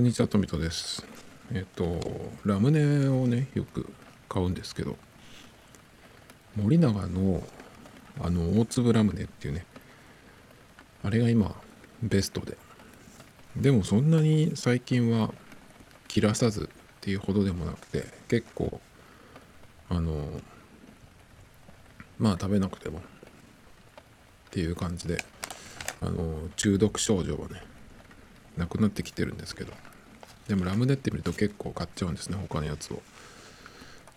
こんにちは、トミトです。えっ、と、ラムネをね、よく買うんですけど、森永の、あの、大粒ラムネっていうね、あれが今、ベストで。でも、そんなに最近は切らさずっていうほどでもなくて、結構、あの、まあ、食べなくてもっていう感じで、あの、中毒症状はね、なくなってきてるんですけどでもラムネって見ると結構買っちゃうんですね他のやつを。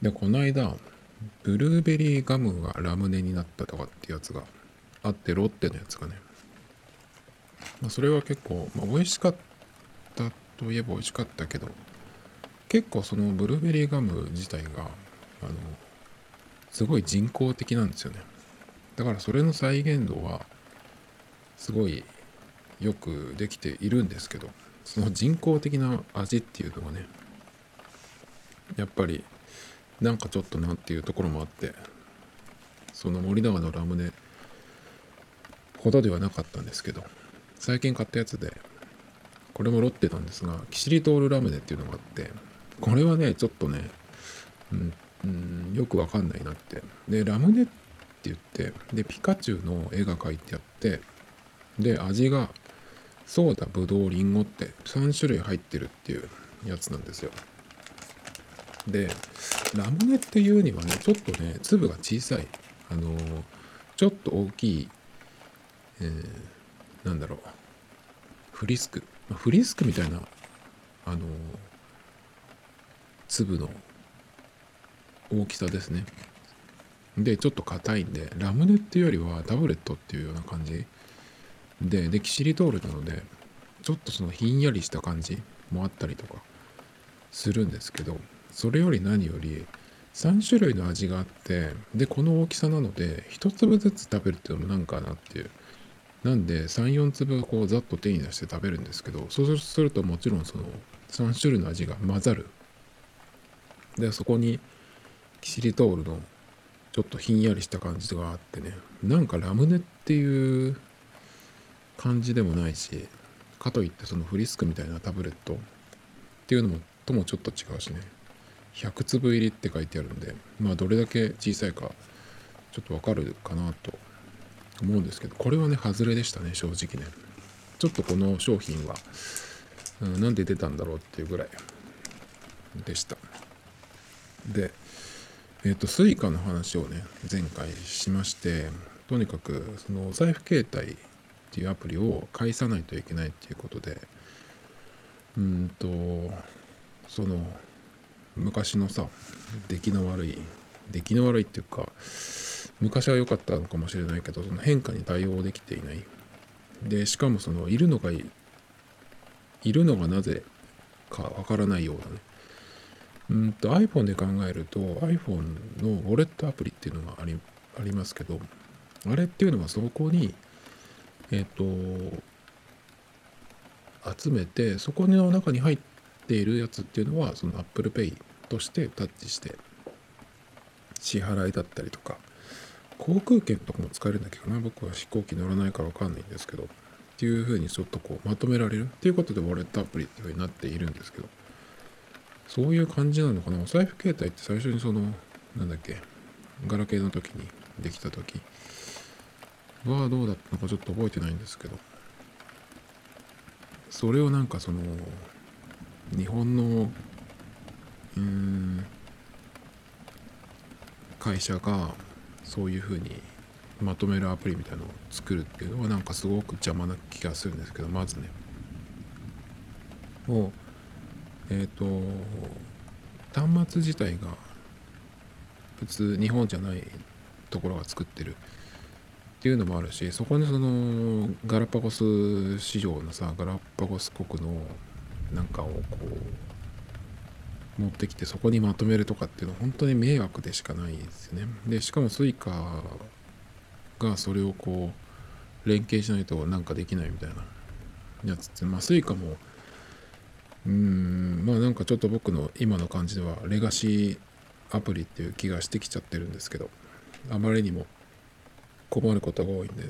でこの間ブルーベリーガムがラムネになったとかってやつがあってロッテのやつがね、まあ、それは結構、まあ、美味しかったといえば美味しかったけど結構そのブルーベリーガム自体があのすごい人工的なんですよね。だからそれの再現度はすごいよくできているんですけど。その人工的な味っていうのがねやっぱりなんかちょっとなっていうところもあってその森永のラムネほどではなかったんですけど最近買ったやつでこれもロッテなんですがキシリトールラムネっていうのがあってこれはねちょっとね、うんうん、よくわかんないなって。でラムネって言ってでピカチュウの絵が描いてあってで味がソーダぶどうりんごって3種類入ってるっていうやつなんですよ。でラムネっていうにはねちょっとね粒が小さい。あのーちょっと大きい、えーなんだろう。フリスク。まフリスクみたいなあのー粒の大きさですね。でちょっと硬いんでラムネっていうよりはタブレットっていうような感じででキシリトールなのでちょっとそのひんやりした感じもあったりとかするんですけどそれより何より3種類の味があってでこの大きさなので1粒ずつ食べるっていうのもなんかなっていう。なんで34粒こうざっと手に出して食べるんですけどそうするともちろんその3種類の味が混ざる。でそこにキシリトールのちょっとひんやりした感じがあってね。なんかラムネっていう感じでもないしかといってそのフリスクみたいなタブレットっていうのもともちょっと違うしね。100粒入りって書いてあるんでまあどれだけ小さいかちょっとわかるかなと思うんですけどこれはね外れでしたね正直ね。ちょっとこの商品は、うん、なんで出たんだろうっていうぐらいでした。でえっ、と Suica の話をね前回しましてとにかくそのおサイフケータイっていうアプリを介さないといけないっていうことでうんとその昔のさ出来の悪い出来の悪いっていうか昔は良かったのかもしれないけどその変化に対応できていない。でしかもそのいるのがいるのがなぜかわからないようなね。うんと iPhone で考えると iPhone のウォレットアプリっていうのがありありますけどあれっていうのはそこにえっ、と集めてそこの中に入っているやつっていうのはその Apple Pay としてタッチして支払いだったりとか航空券とかも使えるんだけどな僕は飛行機乗らないから分かんないんですけどっていう風にちょっとこうまとめられるっていうことでウォレットアプリっていう風になっているんですけどそういう感じなのかな？お財布携帯って最初にそのなんだっけガラケーの時にできた時はどうだったのかちょっと覚えてないんですけど。それをなんかその日本のうん会社がそういうふうにまとめるアプリみたいなのを作るっていうのはなんかすごく邪魔な気がするんですけどまずね。もうえっ、と端末自体が普通日本じゃないところが作ってる。っていうのもあるしそこにそのガラパゴス市場のさガラパゴス国のなんかをこう持ってきてそこにまとめるとかっていうのは本当に迷惑でしかないですよね。でしかも Suica がそれをこう連携しないとなんかできないみたいなやつってまあ Suica もうんまあなんかちょっと僕の今の感じではレガシーアプリっていう気がしてきちゃってるんですけどあまりにも困ることが多いんでね。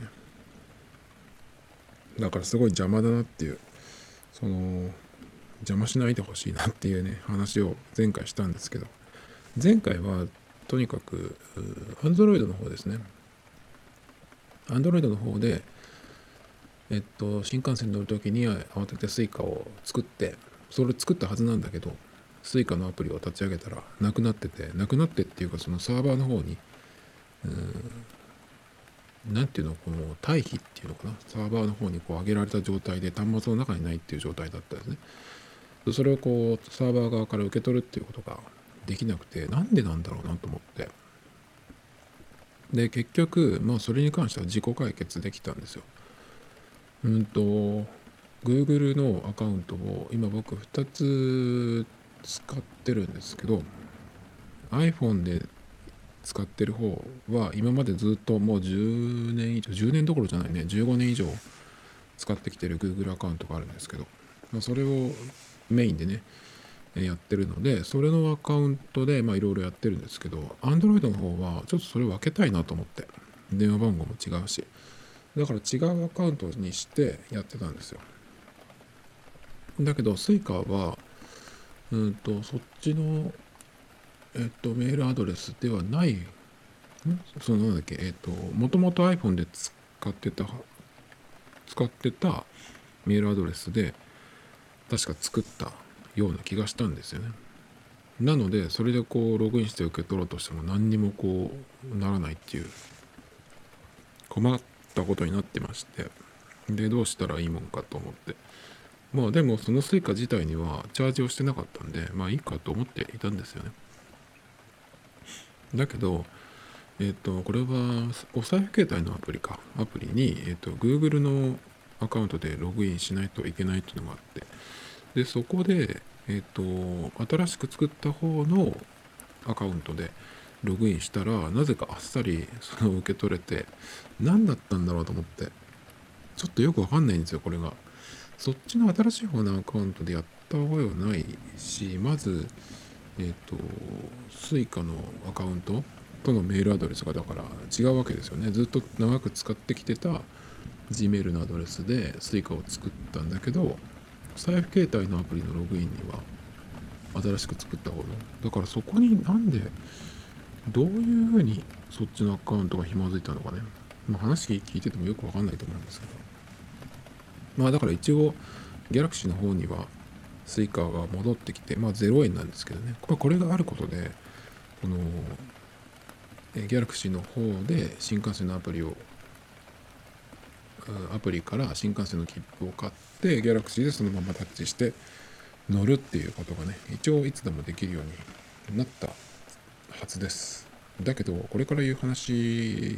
だからすごい邪魔だなっていうその邪魔しないでほしいなっていうね話を前回したんですけど。前回はとにかく Android の方ですね。Android の方でえっと新幹線に乗る時に慌てて Suica を作ってそれ作ったはずなんだけど Suica のアプリを立ち上げたらなくなっててなくなってっていうかそのサーバーの方に何ていうのこの退避っていうのかな？サーバーの方にこう上げられた状態で端末の中にないっていう状態だったんですね。それをこうサーバー側から受け取るっていうことができなくてなんでなんだろうなと思って。で結局まあそれに関しては自己解決できたんですよ。うんと Google のアカウントを今僕2つ使ってるんですけど iPhone で使ってる方は今までずっともう10年以上10年どころじゃないね15年以上使ってきてる Google アカウントがあるんですけど、それをメインでねやってるのでそれのアカウントでいろいろやってるんですけど Android の方はちょっとそれを分けたいなと思って電話番号も違うし。だから違うアカウントにしてやってたんですよ。だけど Suica はうんとそっちのえっと、メールアドレスではない、そのなんだっけ、えっと、もともと iPhone で使ってた、使ってたメールアドレスで、確か作ったような気がしたんですよね。なので、それでこう、ログインして受け取ろうとしても何にもこう、ならないっていう、困ったことになってまして、で、どうしたらいいもんかと思って。まあでもその Suica 自体にはチャージをしてなかったんで、まあいいかと思っていたんですよね。だけど、えっ、と、これはお財布携帯のアプリか、アプリに、えっ、と、Google のアカウントでログインしないといけないっていうのがあって、で、そこで、えっ、と、新しく作った方のアカウントでログインしたら、なぜかあっさりその受け取れて、何だったんだろうと思って、ちょっとよくわかんないんですよ、これが。そっちの新しい方のアカウントでやった覚えはないし、まず、えっ、と Suica のアカウントとのメールアドレスがだから違うわけですよね。ずっと長く使ってきてた Gmail のアドレスで Suica を作ったんだけど財布携帯のアプリのログインには新しく作った方のだからそこになんでどういうふうにそっちのアカウントがひもづいたのかね、ま、話聞いててもよくわかんないと思うんですけど。まあだから一応 Galaxy の方には Suica が戻ってきて、まあ0円なんですけどね、これがあることで、この、 Galaxy の方で新幹線のアプリを、アプリから新幹線の切符を買って、ギャラクシーでそのままタッチして乗るっていうことがね、一応いつでもできるようになったはずです。だけど、これから言う話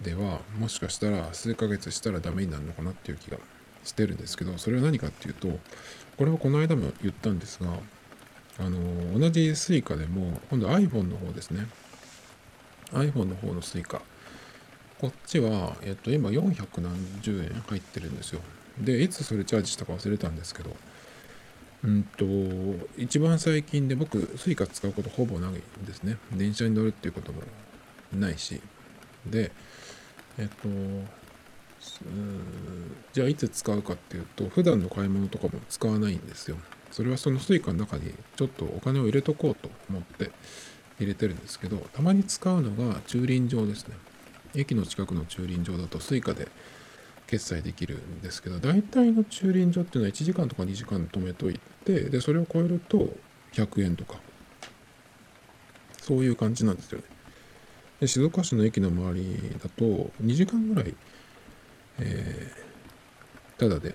では、もしかしたら数ヶ月したらダメになるのかなっていう気がしてるんですけどそれは何かっていうとこれはこの間も言ったんですがあの同じ Suica でも今度 iPhone の方ですね。iPhone の方の Suica こっちは、えっと、今400何十円入ってるんですよ。でいつそれチャージしたか忘れたんですけどうんと一番最近で僕 Suica 使うことほぼないんですね。電車に乗るっていうこともないし。でえっとじゃあいつ使うかっていうと普段の買い物とかも使わないんですよ。それはその Suica の中にちょっとお金を入れとこうと思って入れてるんですけどたまに使うのが駐輪場ですね。駅の近くの駐輪場だと Suica で決済できるんですけど大体の駐輪場っていうのは1時間とか2時間止めといてでそれを超えると100円とかそういう感じなんですよね。で静岡市の駅の周りだと2時間ぐらいえー、ただで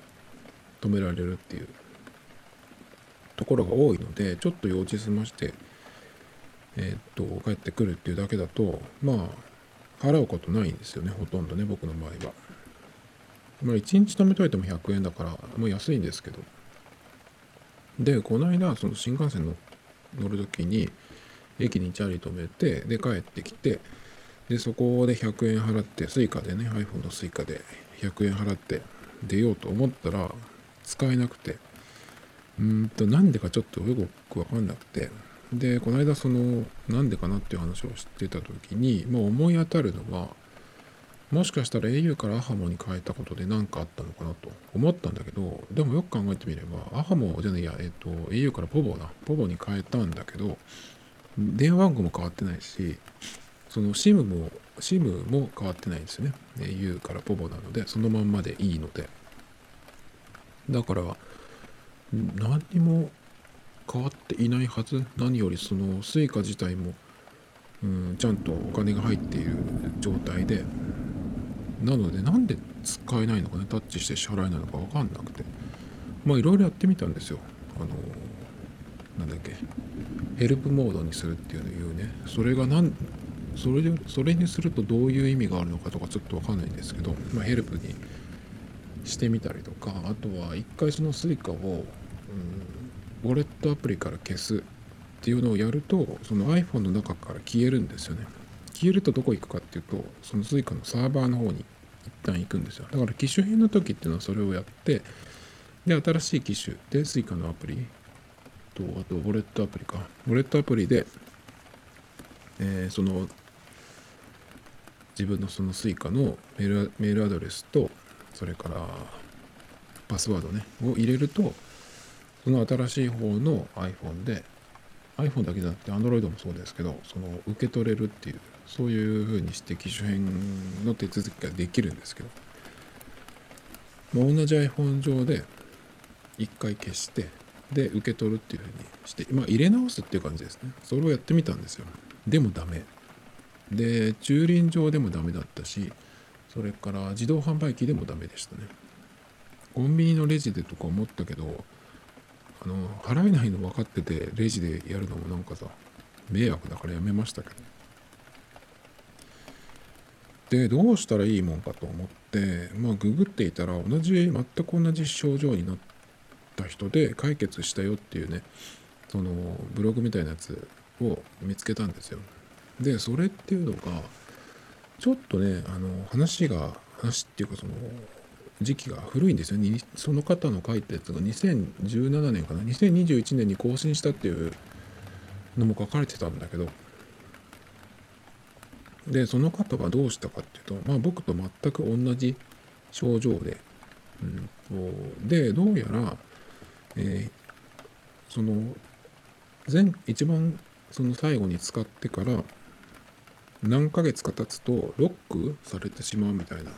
止められるっていうところが多いのでちょっと用事済ましてえー、っと帰ってくるっていうだけだとまあ払うことないんですよねほとんどね僕の場合は。まあ1日止めといても100円だからもう安いんですけど。でこの間その新幹線の乗る時に駅にチャリ止めてで帰ってきてでそこで100円払って Suica でね iPhone の Suica で100円払って出ようと思ったら使えなくてうんとなんでかちょっとよくわかんなくてでこの間そのなんでかなっていう話をしてた時に、まあ、思い当たるのはもしかしたら au からアハモに変えたことで何かあったのかなと思ったんだけど、でもよく考えてみれば、アハモじゃないや、えっ、と、au からポボだ。ポボに変えたんだけど、電話番号も変わってないし、その SIM も、SIM も変わってないんですよね。au からポボなので、そのまんまでいいので。だから、何にも変わっていないはず。何よりその Suica 自体も、うん、ちゃんとお金が入っている状態で、なのでなんで使えないのかねタッチして支払えないのか分かんなくてまあいろいろやってみたんですよあのなんだっけヘルプモードにするっていうのを言うねそれが何それでそれにするとどういう意味があるのかとかちょっと分かんないんですけど、まあ、ヘルプにしてみたりとかあとは一回その Suica を、うん、ウォレットアプリから消すっていうのをやるとその iPhone の中から消えるんですよね。消えるとどこ行くかっていうとその Suica のサーバーの方に一旦行くんですよ。だから機種変の時っていうのはそれをやってで新しい機種で Suica のアプリとあとウォレットアプリか。ウォレットアプリで、えー、その自分のその Suica のメールメールアドレスとそれからパスワードねを入れるとその新しい方の iPhone で iPhone だけじゃなくて Android もそうですけどその受け取れるっていうそういうふうにして機種変の手続きができるんですけど、まあ、同じ iPhone 上で一回消してで受け取るっていうふうにしてまあ入れ直すっていう感じですね。それをやってみたんですよ。でもダメ。で駐輪場でもダメだったしそれから自動販売機でもダメでしたね。コンビニのレジでとか思ったけどあの払えないの分かっててレジでやるのもなんかさ迷惑だからやめましたけど。でどうしたらいいもんかと思ってまあググっていたら同じ全く同じ症状になった人で解決したよっていうねそのブログみたいなやつを見つけたんですよ。でそれっていうのがちょっとねあの話が話っていうかその時期が古いんですよ。ねその方の書いたやつが2017年かな。2021年に更新したっていうのも書かれてたんだけど。でその方がどうしたかっていうとまあ僕と全く同じ症状で、うん、でどうやら、えー、その前一番その最後に使ってから何ヶ月か経つとロックされてしまうみたいな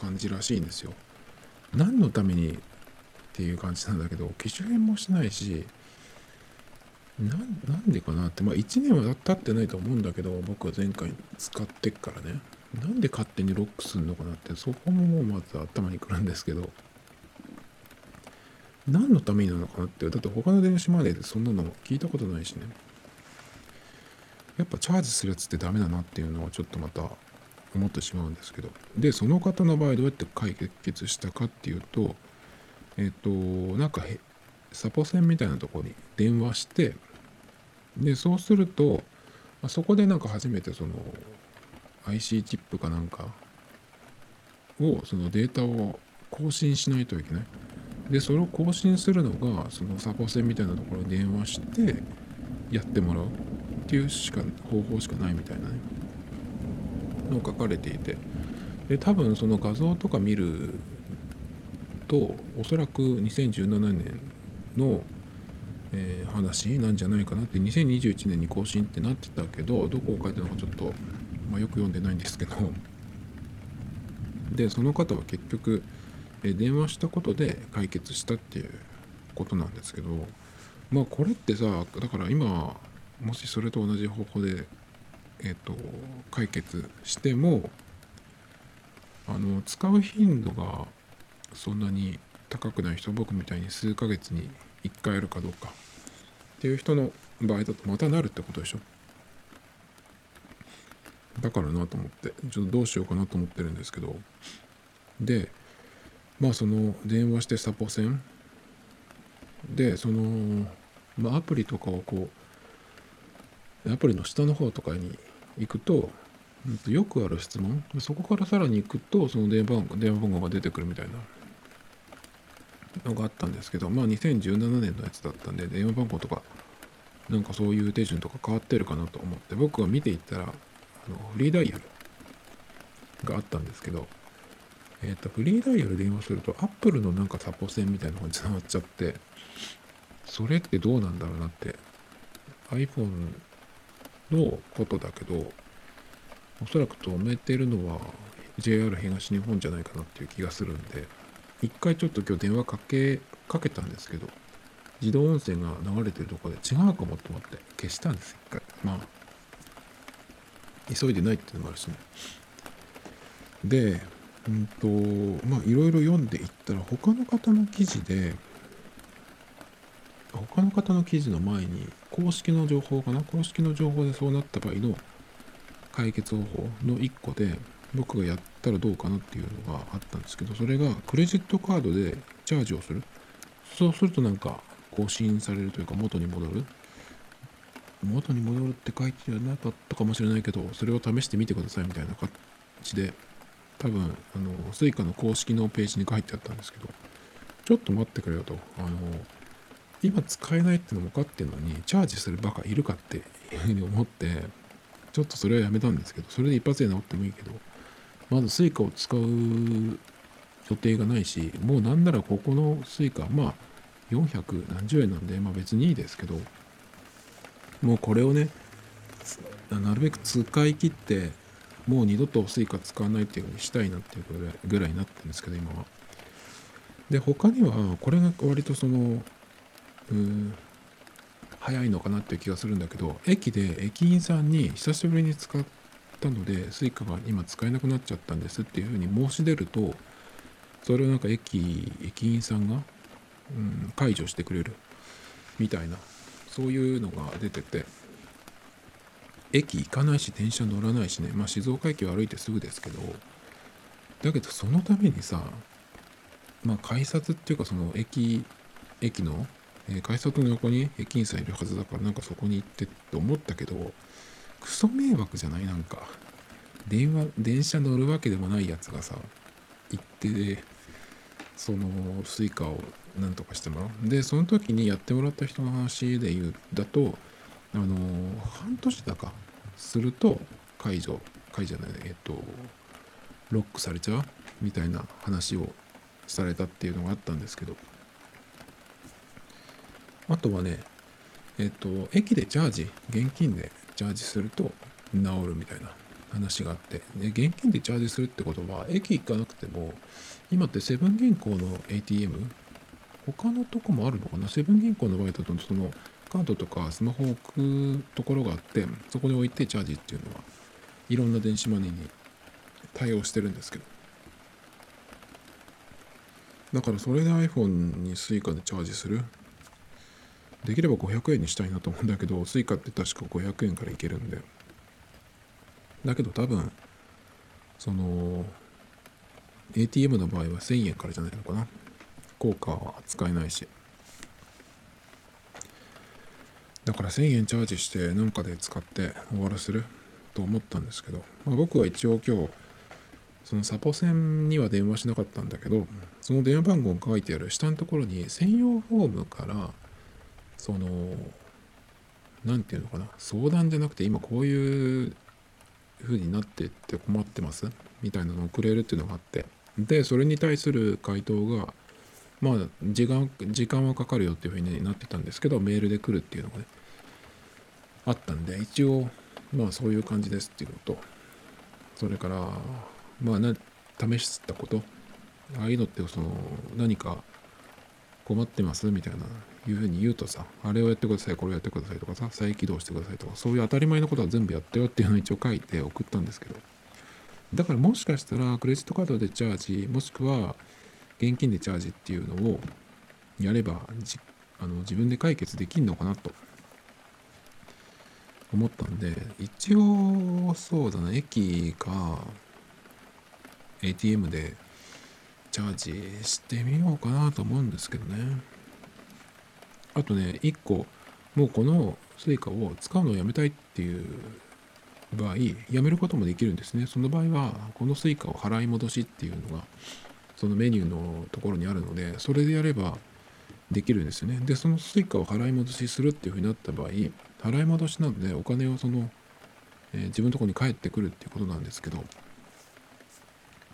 感じらしいんですよ。何のためにっていう感じなんだけど機種変もしないしなんでかなってまあ1年は経ってないと思うんだけど僕は前回使ってっからね。なんで勝手にロックするのかなってそこももうまず頭にくるんですけど。何のためになのかなってだって他の電子マネーでそんなの聞いたことないしね。やっぱチャージするやつってダメだなっていうのはちょっとまた思ってしまうんですけど。でその方の場合どうやって解決したかっていうとえっ、となんかサポセンみたいなとこに電話してでそうするとまそこでなんか初めてその IC チップかなんかをそのデータを更新しないといけない。でそれを更新するのがそのサポセンみたいなところに電話してやってもらう。っていうしか方法しかないみたいなねの書かれていて。で多分その画像とか見るとおそらく2017年の、えー、話なんじゃないかなって2021年に更新ってなってたけどどこを書いたのかちょっと、まあ、よく読んでないんですけど。でその方は結局、えー、電話したことで解決したっていうことなんですけど。まあこれってさだから今もしそれと同じ方法でえっ、と解決してもあの使う頻度がそんなに高くない人僕みたいに数ヶ月に1回やるかどうかっていう人の場合だとまたなるってことでしょ。だからなと思ってちょっとどうしようかなと思ってるんですけど。でまあその電話してサポセン。でその、まあ、アプリとかをこうアプリの下の方とかに行くとよくある質問。そこからさらに行くとその電話番号電話番号が出てくるみたいな。のがあったんですけどまあ2017年のやつだったんで電話番号とかなんかそういう手順とか変わってるかなと思って僕が見ていったらあのフリーダイヤルがあったんですけど、えっ、と、フリーダイヤル電話すると、アップルのなんかサポ線みたいなのが繋がっちゃって、それってどうなんだろうなって、iPhone のことだけど、おそらく止めてるのは JR 東日本じゃないかなっていう気がするんで、一回ちょっと今日電話かけ、かけたんですけど、自動音声が流れてるとこで違うかもと思って消したんです一回。まあ、急いでないっていうのもあるしね。で、うんと、まあいろいろ読んでいったら他の方の記事で、他の方の記事の前に公式の情報かな？公式の情報でそうなった場合の解決方法の1個で僕がやったらどうかなっていうのがあったんですけどそれがクレジットカードでチャージをする。そうするとなんか更新されるというか元に戻る。元に戻るって書いてなかったかもしれないけどそれを試してみてくださいみたいな感じで多分あの Suica の公式のページに書いてあったんですけど。ちょっと待ってくれよと。あの今使えないってのも分かってんのにチャージするバカいるかっていうふうに思ってちょっとそれはやめたんですけどそれで一発で治ってもいいけどまず Suica を使う予定がないしもうなんならここの Suica まあ400何十円なんでまあ別にいいですけどもうこれをねなるべく使い切ってもう二度と Suica 使わないっていうふうにしたいなっていうぐらいになってるんですけど今は。で他にはこれが割とその早いのかなっていう気がするんだけど駅で駅員さんに久しぶりに使ったので Suica が今使えなくなっちゃったんですっていうふうに申し出るとそれをなんか駅駅員さんが、うん、解除してくれるみたいなそういうのが出てて駅行かないし電車乗らないしねまあ静岡駅を歩いてすぐですけどだけどそのためにさまあ改札っていうかその駅駅のえー、改札の横に駅員さんいるはずだからなんかそこに行ってって思ったけどクソ迷惑じゃない？なんか電話電車乗るわけでもないやつがさ行ってその Suica をなんとかしてもらう。でその時にやってもらった人の話で言うだとあの半年だかすると解除解除じゃないえっとロックされちゃう？みたいな話をされたっていうのがあったんですけど。あとはね、えっと、駅でチャージ、現金でチャージすると治るみたいな話があって、で現金でチャージするってことは、駅行かなくても、今ってセブン銀行の ATM、他のとこもあるのかな？セブン銀行の場合だと、そのカードとかスマホを置くところがあって、そこに置いてチャージっていうのは、いろんな電子マネーに対応してるんですけど。だからそれで iPhone に Suica でチャージする？できれば500円にしたいなと思うんだけど Suica って確か500円からいけるんでだけど多分その ATM の場合は1000円からじゃないのかな。効果は使えないし。だから1000円チャージして何かで使って終わらせると思ったんですけど、まあ、僕は一応今日そのサポ線には電話しなかったんだけどその電話番号が書いてある下のところに専用フォームからその何て言うのかな相談じゃなくて今こういう風になってって困ってます？みたいなのをくれるっていうのがあって。でそれに対する回答がまあ時間時間はかかるよっていう風になってたんですけどメールで来るっていうのがねあったんで一応まあそういう感じですっていうのとそれからまあな試したこと？ああいうのってその何か困ってます？みたいないうふうに言うとさ、あれをやってください、これをやってくださいとかさ、再起動してくださいとか、そういう当たり前のことは全部やったよっていうのを一応書いて送ったんですけど、だからもしかしたらクレジットカードでチャージ、もしくは現金でチャージっていうのをやればあの自分で解決できるのかなと思ったんで、一応そうだな、駅か ATM でチャージしてみようかなと思うんですけどね。あとね、1個、もうこの Suica を使うのをやめたいっていう場合、やめることもできるんですね。その場合は、この Suica を払い戻しっていうのが、そのメニューのところにあるので、それでやればできるんですよね。で、その Suica を払い戻しするっていうふうになった場合、払い戻しなのでお金をその、えー、自分のところに返ってくるっていうことなんですけど、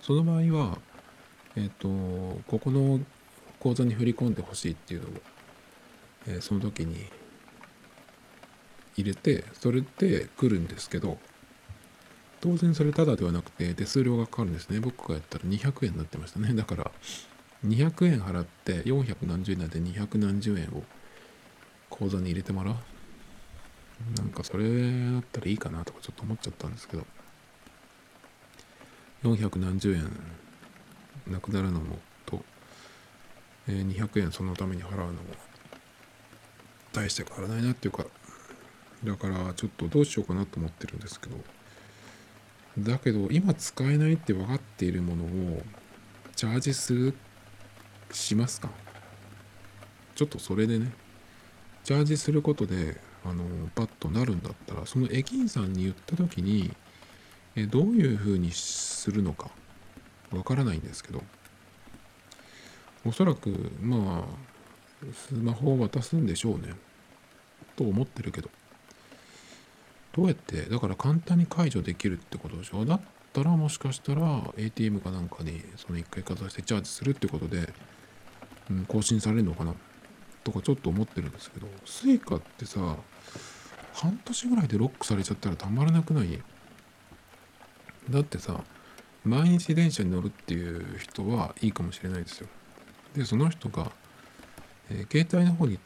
その場合はえっ、とここの口座に振り込んでほしいっていうのを、えその時に入れてそれで来るんですけど当然それタダではなくて手数料がかかるんですね。僕がやったら200円になってましたね。だから200円払って400円なんで200円を口座に入れてもらう。なんかそれだったらいいかなとかちょっと思っちゃったんですけど。400円なくなるのもと、え200円そのために払うのも大して変わらないなっていうかだからちょっとどうしようかなと思ってるんですけどだけど今使えないって分かっているものをチャージするしますか？ちょっとそれでね。チャージすることであのパッとなるんだったらその駅員さんに言った時にえどういうふうにするのかわからないんですけどおそらくまあスマホを渡すんでしょうね。と思ってるけど。どうやってだから簡単に解除できるってことでしょ？だったらもしかしたら ATM かなんかにその1回かざしてチャージするってことで、うん、更新されるのかな？とかちょっと思ってるんですけど Suica ってさ半年ぐらいでロックされちゃったらたまらなくない？だってさ毎日電車に乗るっていう人はいいかもしれないですよ。でその人が、えー携帯の方に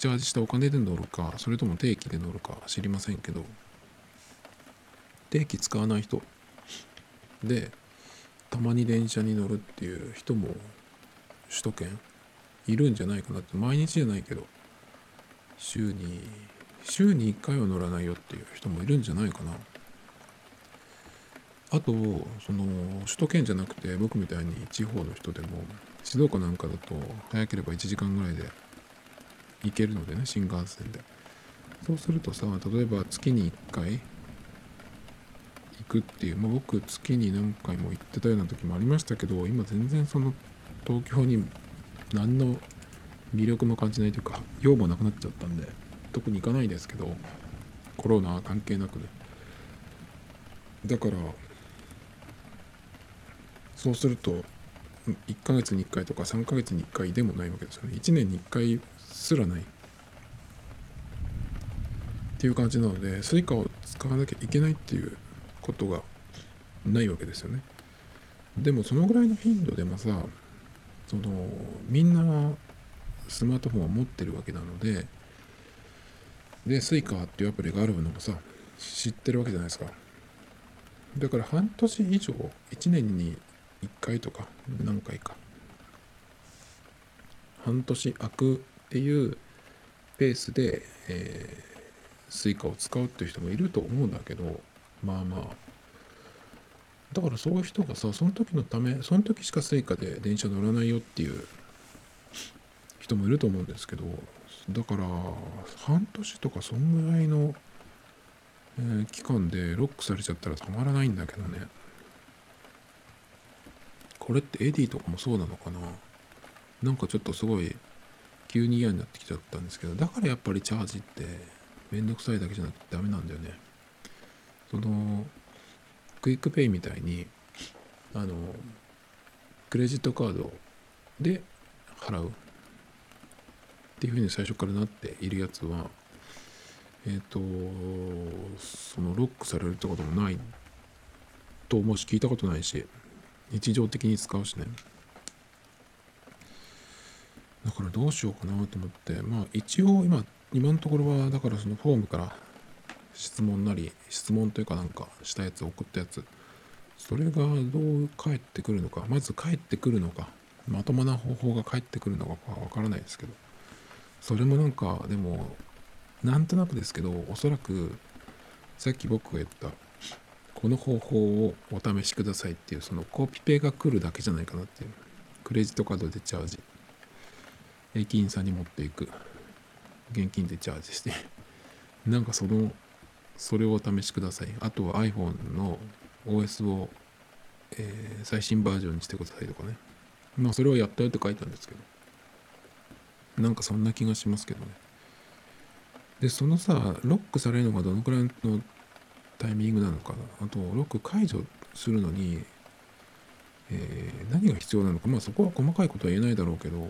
チャージしたお金で乗るかそれとも定期で乗るか知りませんけど。定期使わない人。でたまに電車に乗るっていう人も首都圏いるんじゃないかなって。毎日じゃないけど週に週に1回は乗らないよっていう人もいるんじゃないかな。あとその首都圏じゃなくて僕みたいに地方の人でも静岡なんかだと早ければ1時間ぐらいで行けるのでね新幹線で。そうするとさ例えば月に1回行くっていう、まあ、僕月に何回も行ってたような時もありましたけど今全然その東京に何の魅力も感じないというか用もなくなっちゃったんで特に行かないですけどコロナ関係なくねだからそうすると1ヶ月に1回とか3ヶ月に1回でもないわけですよね。1年に1回すらない。っていう感じなので Suica を使わなきゃいけないっていうことがないわけですよね。でもそのぐらいの頻度でもさそのみんなスマートフォンを持ってるわけなのでで Suica っていうアプリがあるのもさ知ってるわけじゃないですか。だから半年以上1年に1回とか何回か半年空くっていうペースで、えー Suica を使うっていう人もいると思うんだけどまあまあ。だからそういう人がさその時のためその時しか Suica で電車乗らないよっていう人もいると思うんですけどだから半年とかそんぐらいの、えー期間でロックされちゃったらたまらないんだけどね。これって Edy とかもそうなのかな？なんかちょっとすごい急に嫌になってきちゃったんですけどだからやっぱりチャージってめんどくさいだけじゃなくてダメなんだよね。その QUICPay みたいにあのクレジットカードで払うっていうふうに最初からなっているやつはえっ、とそのロックされるってこともないと思うし聞いたことないし日常的に使うしね。だからどうしようかなと思ってまあ一応今今のところはだからそのフォームから質問なり質問というかなんかしたやつ送ったやつそれがどう返ってくるのかまず返ってくるのかまともな方法が返ってくるのかわからないですけどそれもなんかでもなんとなくですけどおそらくさっき僕が言ったこの方法をお試しくださいっていうそのコピペが来るだけじゃないかなっていうクレジットカードでチャージ。駅員さんに持っていく。現金でチャージして。なんかそのそれをお試しください。あとは iPhone の OS を、えー最新バージョンにしてくださいとかね。まあそれはやったよって書いたんですけど。なんかそんな気がしますけどね。でそのさロックされるのがどのくらいのタイミングなのかな。あとロック解除するのにえー何が必要なのか。まあそこは細かいことは言えないだろうけど。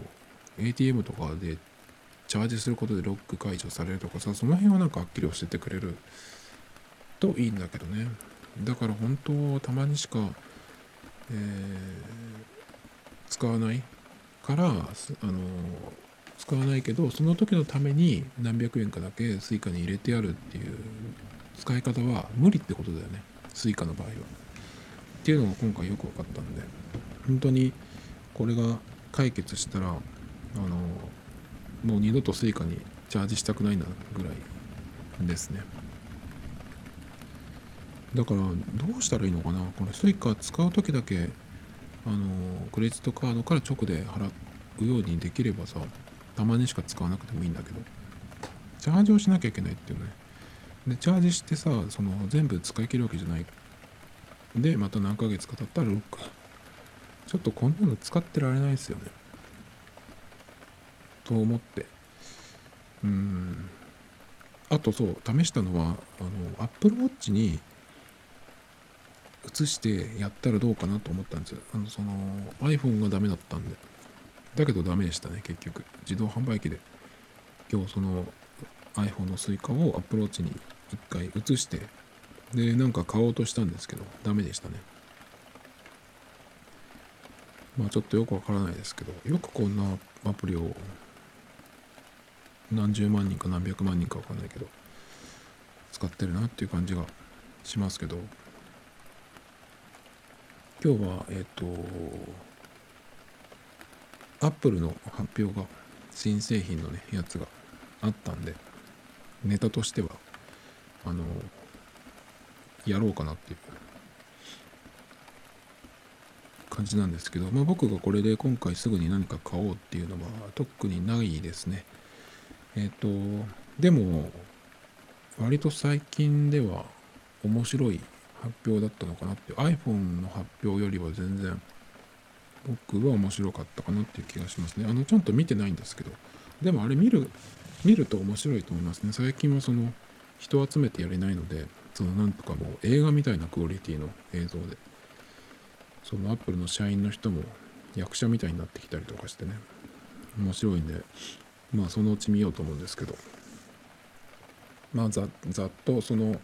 ATM とかでチャージすることでロック解除されるとかさその辺はなんかはっきり教えてくれるといいんだけどね。だから本当たまにしか、えー使わないからあの使わないけどその時のために何百円かだけ Suica に入れてあるっていう使い方は無理ってことだよね。 Suica の場合は。っていうのが今回よく分かったんで。本当にこれが解決したらあのもう二度と Suica にチャージしたくないなぐらいですね。だからどうしたらいいのかな？これ Suica 使う時だけあのクレジットカードから直で払うようにできればさたまにしか使わなくてもいいんだけど。チャージをしなきゃいけないっていうね。でチャージしてさその全部使い切るわけじゃない。でまた何ヶ月か経ったらロックちょっとこんなの使ってられないですよね。と思って。うん。あとそう試したのはあの Apple Watch に移してやったらどうかなと思ったんですよ。あのその iPhone がダメだったんで。だけどダメでしたね結局。自動販売機で。今日その iPhone の Suica を Apple Watch に一回移して。でなんか買おうとしたんですけどダメでしたね。まあちょっとよくわからないですけどよくこんなアプリを何十万人か何百万人かわかんないけど使ってるなっていう感じがしますけど。今日はえっ、とアップルの発表が新製品のねやつがあったんでネタとしてはあのやろうかなっていう感じなんですけど、まあ、僕がこれで今回すぐに何か買おうっていうのは特にないですね。えっ、とでも割と最近では面白い発表だったのかなって。iPhone の発表よりは全然僕は面白かったかなっていう気がしますね。あのちゃんと見てないんですけど。でもあれ見る見ると面白いと思いますね。最近はその人を集めてやれないのでそのなんとかもう映画みたいなクオリティの映像で。そのアップルの社員の人も役者みたいになってきたりとかしてね。面白いんでまあそのうち見ようと思うんですけど。まあざざっとその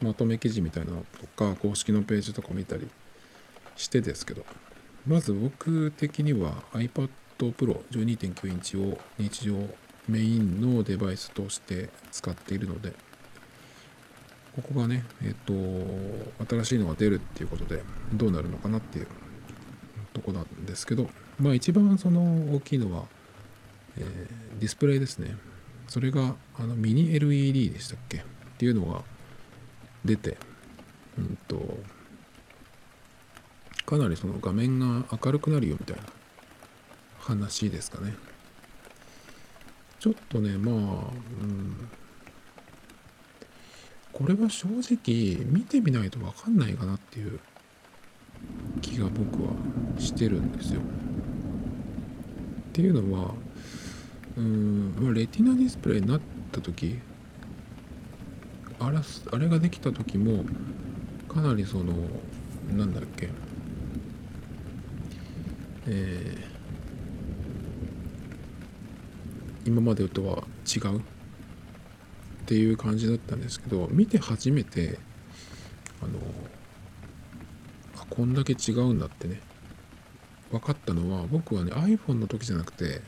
まとめ記事みたいなのとか公式のページとか見たりしてですけど。まず僕的には iPad Pro 12.9インチを日常メインのデバイスとして使っているので。ここがねえっ、と新しいのが出るっていうことでどうなるのかなっていうとこなんですけど。まあ一番その大きいのは、えーディスプレイですねそれがあのミニ LED でしたっけ？っていうのが出て、うんと、かなりその画面が明るくなるよみたいな話ですかね。ちょっとね、まあ、うん、これは正直見てみないとわかんないかなっていう気が僕はしてるんですよ。っていうのは、うん、レティナディスプレイになった時あらあれができた時もかなりそのなんだっけえー今までとは違う？っていう感じだったんですけど見て初めてあのあこんだけ違うんだってね分かったのは僕はね iPhone の時じゃなくて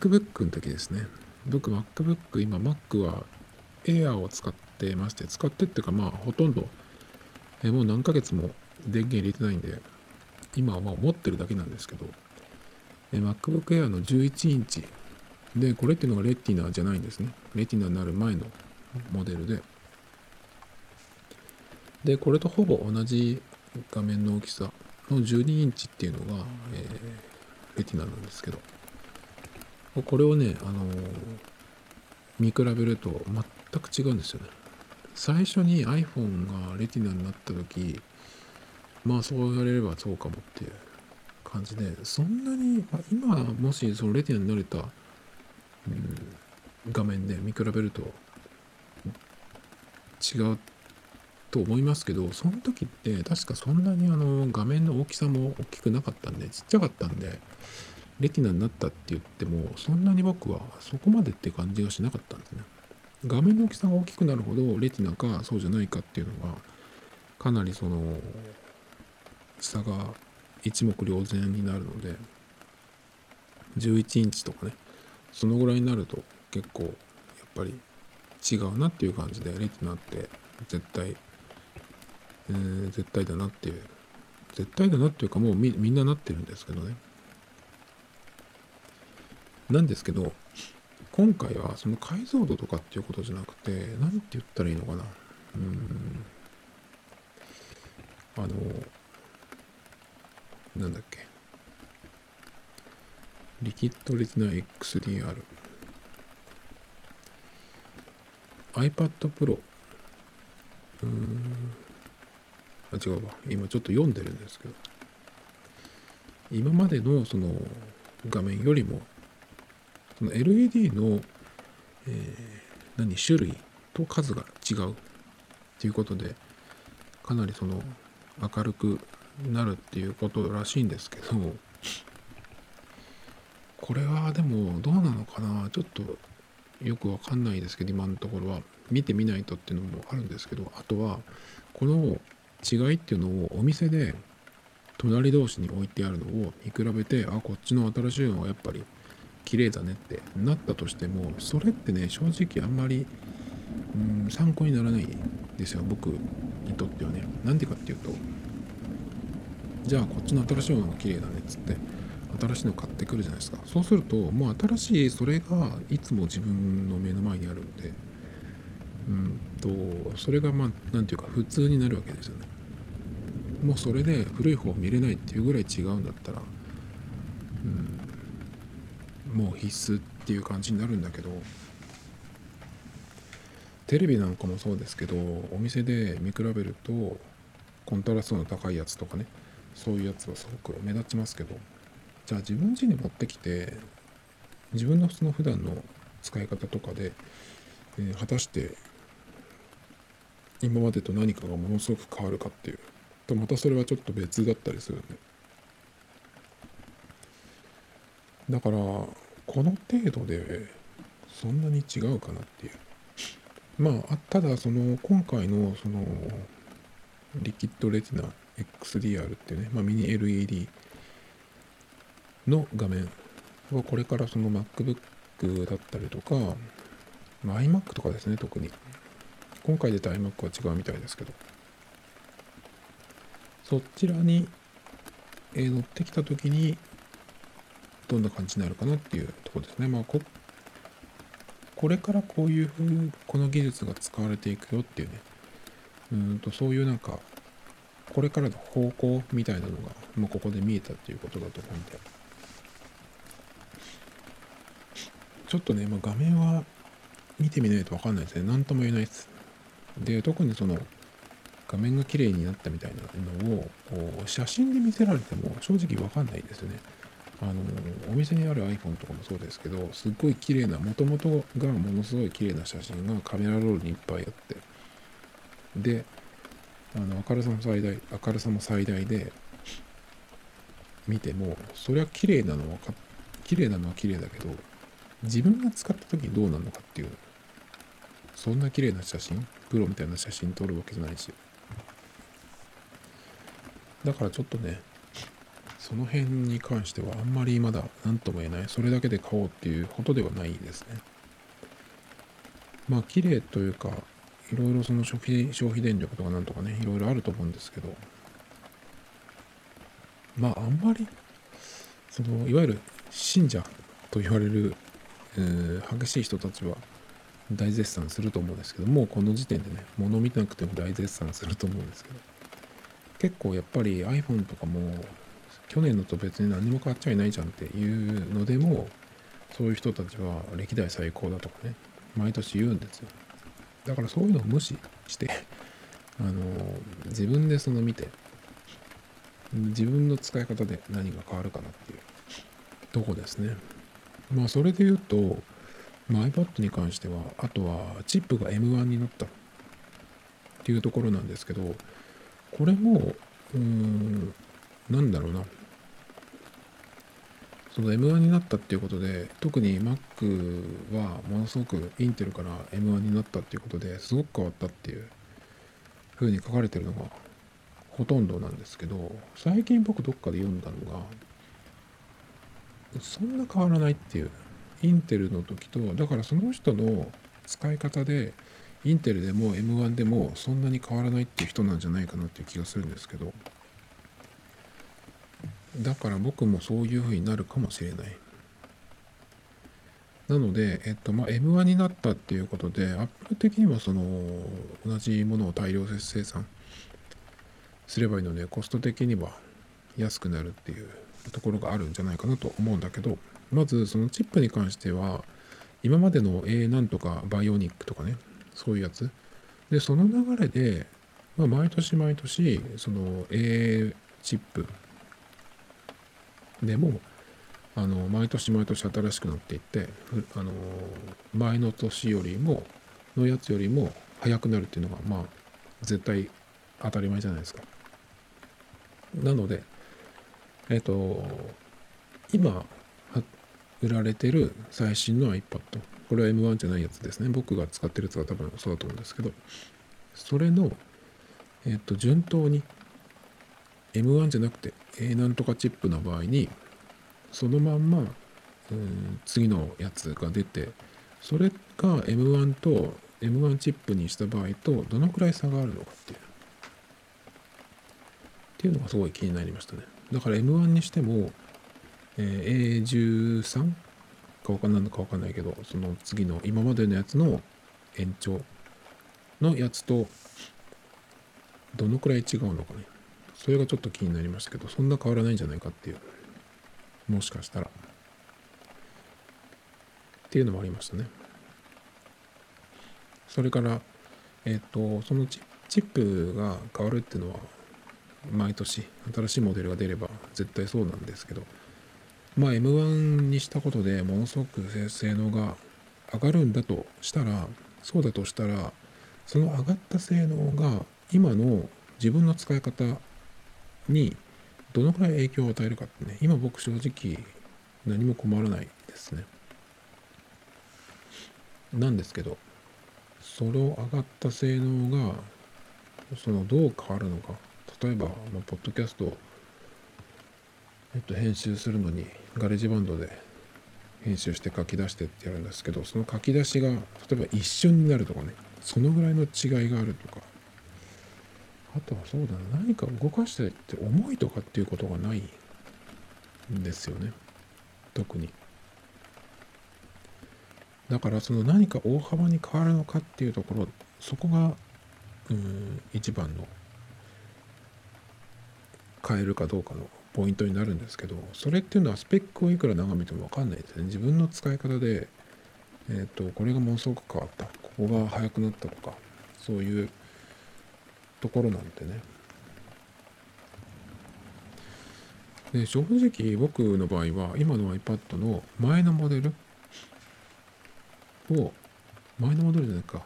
MacBook の時ですね。僕 MacBook 今 Mac は Air を使ってまして使ってっていうかまあほとんどえもう何ヶ月も電源入れてないんで今はまあ持ってるだけなんですけどえ MacBook Air の11インチ。でこれっていうのがレティナじゃないんですね。レティナになる前のモデルで。でこれとほぼ同じ画面の大きさの12インチっていうのが、えーレティナなんですけど。これをね、あの見比べると全く違うんですよね。最初に iPhone がレティナになった時まあそう言われればそうかもっていう感じでそんなに、まあ今もしそのレティナになれた、うん画面で見比べると違うと思いますけどその時って確かそんなにあの画面の大きさも大きくなかったんでちっちゃかったんでレティナになったって言ってもそんなに僕はそこまでって感じがしなかったんですね。画面の大きさが大きくなるほどレティナかそうじゃないかっていうのがかなりその差が一目瞭然になるので11インチとかねそのぐらいになると結構やっぱり違うなっていう感じでレティナって絶対、えー、絶対だなっていう絶対だなっていうかもうみみんななってるんですけどね。なんですけど今回はその解像度とかっていうことじゃなくて何て言ったらいいのかな。うん。あのなんだっけ。リキッドレティナ XDR iPad Pro うーん。あ違うわ。今ちょっと読んでるんですけど。今までのその画面よりもその LED の、えー、何種類と数が違うっていうことでかなりその明るくなるっていうことらしいんですけどこれはでもどうなのかな？ちょっとよくわかんないですけど今のところは。見てみないとっていうのもあるんですけどあとはこの違いっていうのをお店で隣同士に置いてあるのを見比べてあこっちの新しいのはやっぱり綺麗だねってなったとしてもそれってね正直あんまりうん参考にならないですよ僕にとってはね。なんでかっていうとじゃあこっちの新しいものが綺麗だねっつって新しいの買ってくるじゃないですか。そうするともう新しいそれがいつも自分の目の前にあるんでうんとそれがまあ何て言うか普通になるわけですよね。もうそれで古い方見れないっていうぐらい違うんだったら、うん、もう必須っていう感じになるんだけどテレビなんかもそうですけどお店で見比べるとコントラストの高いやつとかねそういうやつはすごく目立ちますけどじゃあ自分家に持ってきて自分のその普段の使い方とかで、えー、果たして今までと何かがものすごく変わるかっていうとまたそれはちょっと別だったりするんで。だからこの程度でそんなに違うかなっていう。まあただその今回のそのリキッドレティナ XDR っていうね、まあ、ミニ LED の画面はこれからその MacBook だったりとか、まあ、iMac とかですね特に。今回出た iMac は違うみたいですけど。そちらに、えー、乗ってきた時にどんな感じになるかなっていうとこですね。まあここれからこういうふうこの技術が使われていくよっていうね。うんとそういうなんかこれからの方向みたいなのがもうここで見えたっていうことだと思うんで。ちょっとね、まあ、画面は見てみないと分かんないですね。何とも言えないです。で特にその画面が綺麗になったみたいなのを写真で見せられても正直分かんないですよね。あのお店にある iPhone とかもそうですけどすっごい綺麗なもともとがものすごい綺麗な写真がカメラロールにいっぱいあって。であの明るさも最大明るさも最大で見てもそれは綺麗なのは綺麗なのは綺麗だけど自分が使った時にどうなのかっていうそんな綺麗な写真プロみたいな写真撮るわけじゃないし。だからちょっとねその辺に関してはあんまりまだ何とも言えない。それだけで買おうっていうことではないですね。まあ綺麗というかいろいろその消費消費電力とかなんとかねいろいろあると思うんですけど。まああんまりそのいわゆる信者と言われる、えー、激しい人たちは大絶賛すると思うんですけどもうこの時点でね物見なくても大絶賛すると思うんですけど。結構やっぱり iPhone とかも去年のと別に何も変わっちゃいないじゃんっていうのでもそういう人たちは歴代最高だとかね毎年言うんですよ。だからそういうのを無視して あの自分でその見て自分の使い方で何が変わるかなっていうとこですね。まあそれで言うと、ま、iPad に関してはあとはチップが M1 になったっていうところなんですけどこれもうーんなんだろうな。その M1 になったっていうことで特に Mac はものすごくインテルから M1 になったっていうことですごく変わったっていう風に書かれてるのがほとんどなんですけど最近僕どっかで読んだのがそんな変わらないっていうインテルの時とだからその人の使い方でインテルでも M1 でもそんなに変わらないっていう人なんじゃないかなっていう気がするんですけどだから僕もそういう風になるかもしれないなので、えっとまあ、M1 になったっていうことで、アップル的にはその同じものを大量生産すればいいので、コスト的には安くなるっていうところがあるんじゃないかなと思うんだけど、まずそのチップに関しては、今までの A なんとかバイオニックとかね、そういうやつ。で、その流れで、まあ、毎年毎年、その A チップでも、あの毎年毎年新しくなっていってあの前の年よりものやつよりも早くなるっていうのがまあ絶対当たり前じゃないですか。なのでえっ、と今売られてる最新の iPad これは M1 じゃないやつですね僕が使ってるやつは多分そうだと思うんですけどそれのえっ、と順当に M1 じゃなくて A なんとかチップの場合にそのまんま、うん、次のやつが出てそれが M1 と M1 チップにした場合とどのくらい差があるのかっていう。っていうのがすごい気になりましたね。だから M1 にしても、えー、A13 か分かんないのか分かんないけどその次の今までのやつの延長のやつとどのくらい違うのかね。それがちょっと気になりましたけどそんな変わらないんじゃないかっていう。もしかしたら。っていうのもありましたね。それからえっ、ー、とそのチップが変わるっていうのは毎年新しいモデルが出れば絶対そうなんですけどまあ M1 にしたことでものすごく性能が上がるんだとしたらそうだとしたらその上がった性能が今の自分の使い方にどのくらい影響を与えるかってね今僕正直何も困らないですね。なんですけどその上がった性能がそのどう変わるのか。例えば、まあ、ポッドキャストを、えっと、編集するのに GarageBand で編集して書き出してってやるんですけどその書き出しが例えば一瞬になるとかねそのぐらいの違いがあるとかあとはそうだな。何か動かしてって重いとかっていうことがないんですよね。特に。だからその何か大幅に変わるのかっていうところそこがうん一番の変えるかどうかのポイントになるんですけどそれっていうのはスペックをいくら眺めても分かんないですね。自分の使い方でえっ、ー、とこれがものすごく変わった。ここが速くなったとかそういうところなんでね。で正直僕の場合は今の iPad の前のモデルを前のモデルじゃないか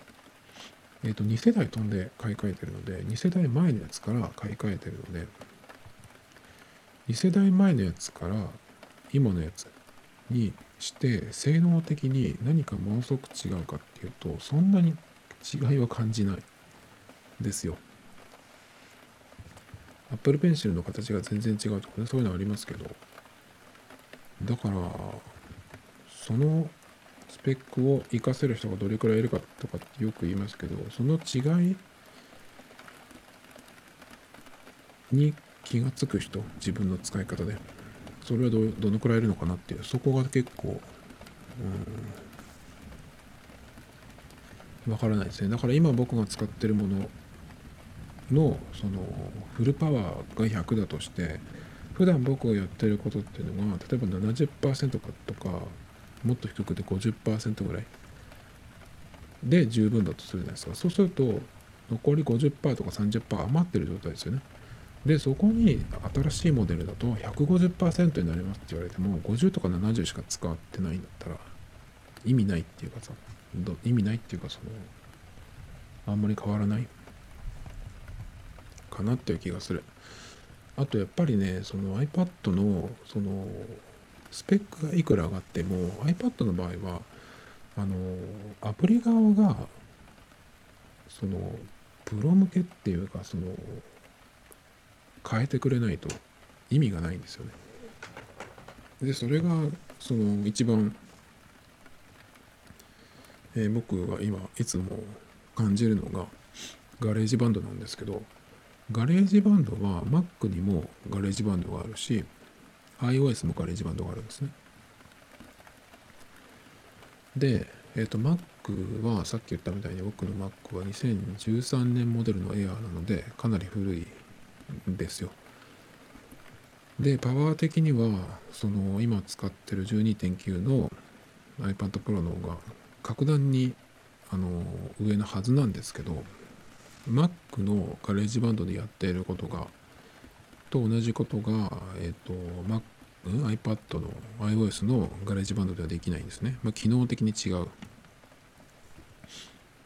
えっ、ー、と2世代飛んで買い替えてるので2世代前のやつから買い替えてるので2世代前のやつから今のやつにして性能的に何かものすごく違うかっていうとそんなに違いは感じないですよ。Apple Pencil の形が全然違うとかね、そういうのありますけど、だから、そのスペックを活かせる人がどれくらいいるかとかってよく言いますけど、その違いに気がつく人、自分の使い方で、それはどどのくらいいるのかなっていう、そこが結構、うん、わからないですね。だから今僕が使ってるもののそのフルパワーが100だとして普段僕がやってることっていうのが例えば70%とかもっと低くて50%ぐらいで十分だとするじゃないですか。そうすると残り50%とか30%余ってる状態ですよね。でそこに新しいモデルだと150%になりますって言われても50とか70しか使ってないんだったら意味ないっていうかさ意味ないっていうかそのあんまり変わらない。かなっていう気がする。あとやっぱりねその iPad のそのスペックがいくら上がっても iPad の場合はあのアプリ側がそのプロ向けっていうかその変えてくれないと意味がないんですよね。でそれがその一番、えー、僕が今いつも感じるのが GarageBand なんですけど GarageBand は Mac にもガレージバンドがあるし iOS もガレージバンドがあるんですね。で、えっ、ー、と Mac はさっき言ったみたいに僕の Mac は2013年モデルの Air なのでかなり古いんですよ。でパワー的にはその今使ってる12.9の iPad Pro の方が格段にあの上のはずなんですけど Mac のガレージバンドでやっていることがと同じことが、えっ、ー、と Mac、iPad の iOS のガレージバンドではできないんですね、まあ、機能的に違う。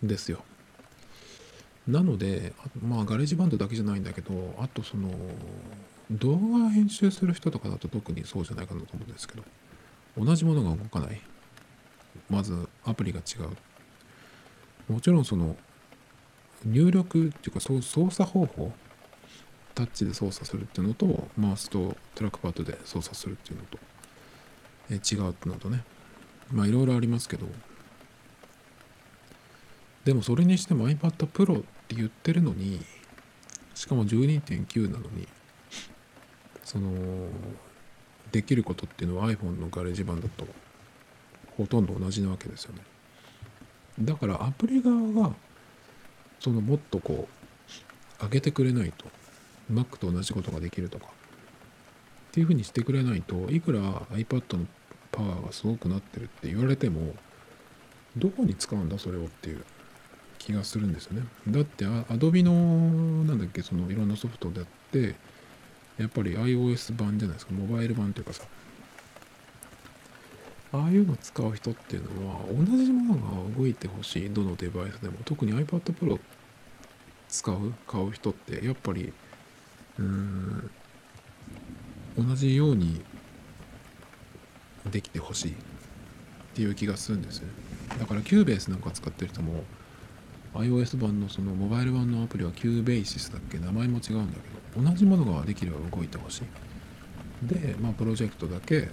ですよ。なのでまあ GarageBand だけじゃないんだけどあとその動画編集する人とかだと特にそうじゃないかなと思うんですけど同じものが動かない。まずアプリが違う。もちろんその入力っていうか操作方法タッチで操作するっていうのとマウスとトラックパッドで操作するっていうのとえ違うっていうのとね。まあいろいろありますけど。でもそれにしても iPad Pro って言ってるのにしかも12.9なのにそのできることっていうのは iPhone のガレージ版だとほとんど同じなわけですよね。だからアプリ側がそのもっとこう上げてくれないと Mac と同じことができるとかっていうふうにしてくれないといくら iPad のパワーがすごくなってるって言われてもどこに使うんだそれをっていう気がするんですよね。だって Adobe のなんだっけそのいろんなソフトであってやっぱり iOS 版じゃないですか、モバイル版というかさ、ああいうの使う人っていうのは、同じものが動いてほしい、どのデバイスでも、特に iPad Pro 使う、買う人って、やっぱり、うーん、同じようにできてほしいっていう気がするんです。だから Cubase なんか使ってる人も、iOS 版のそのモバイル版のアプリは Cubasis だっけ？名前も違うんだけど同じものができれば動いてほしい。でまあプロジェクトだけ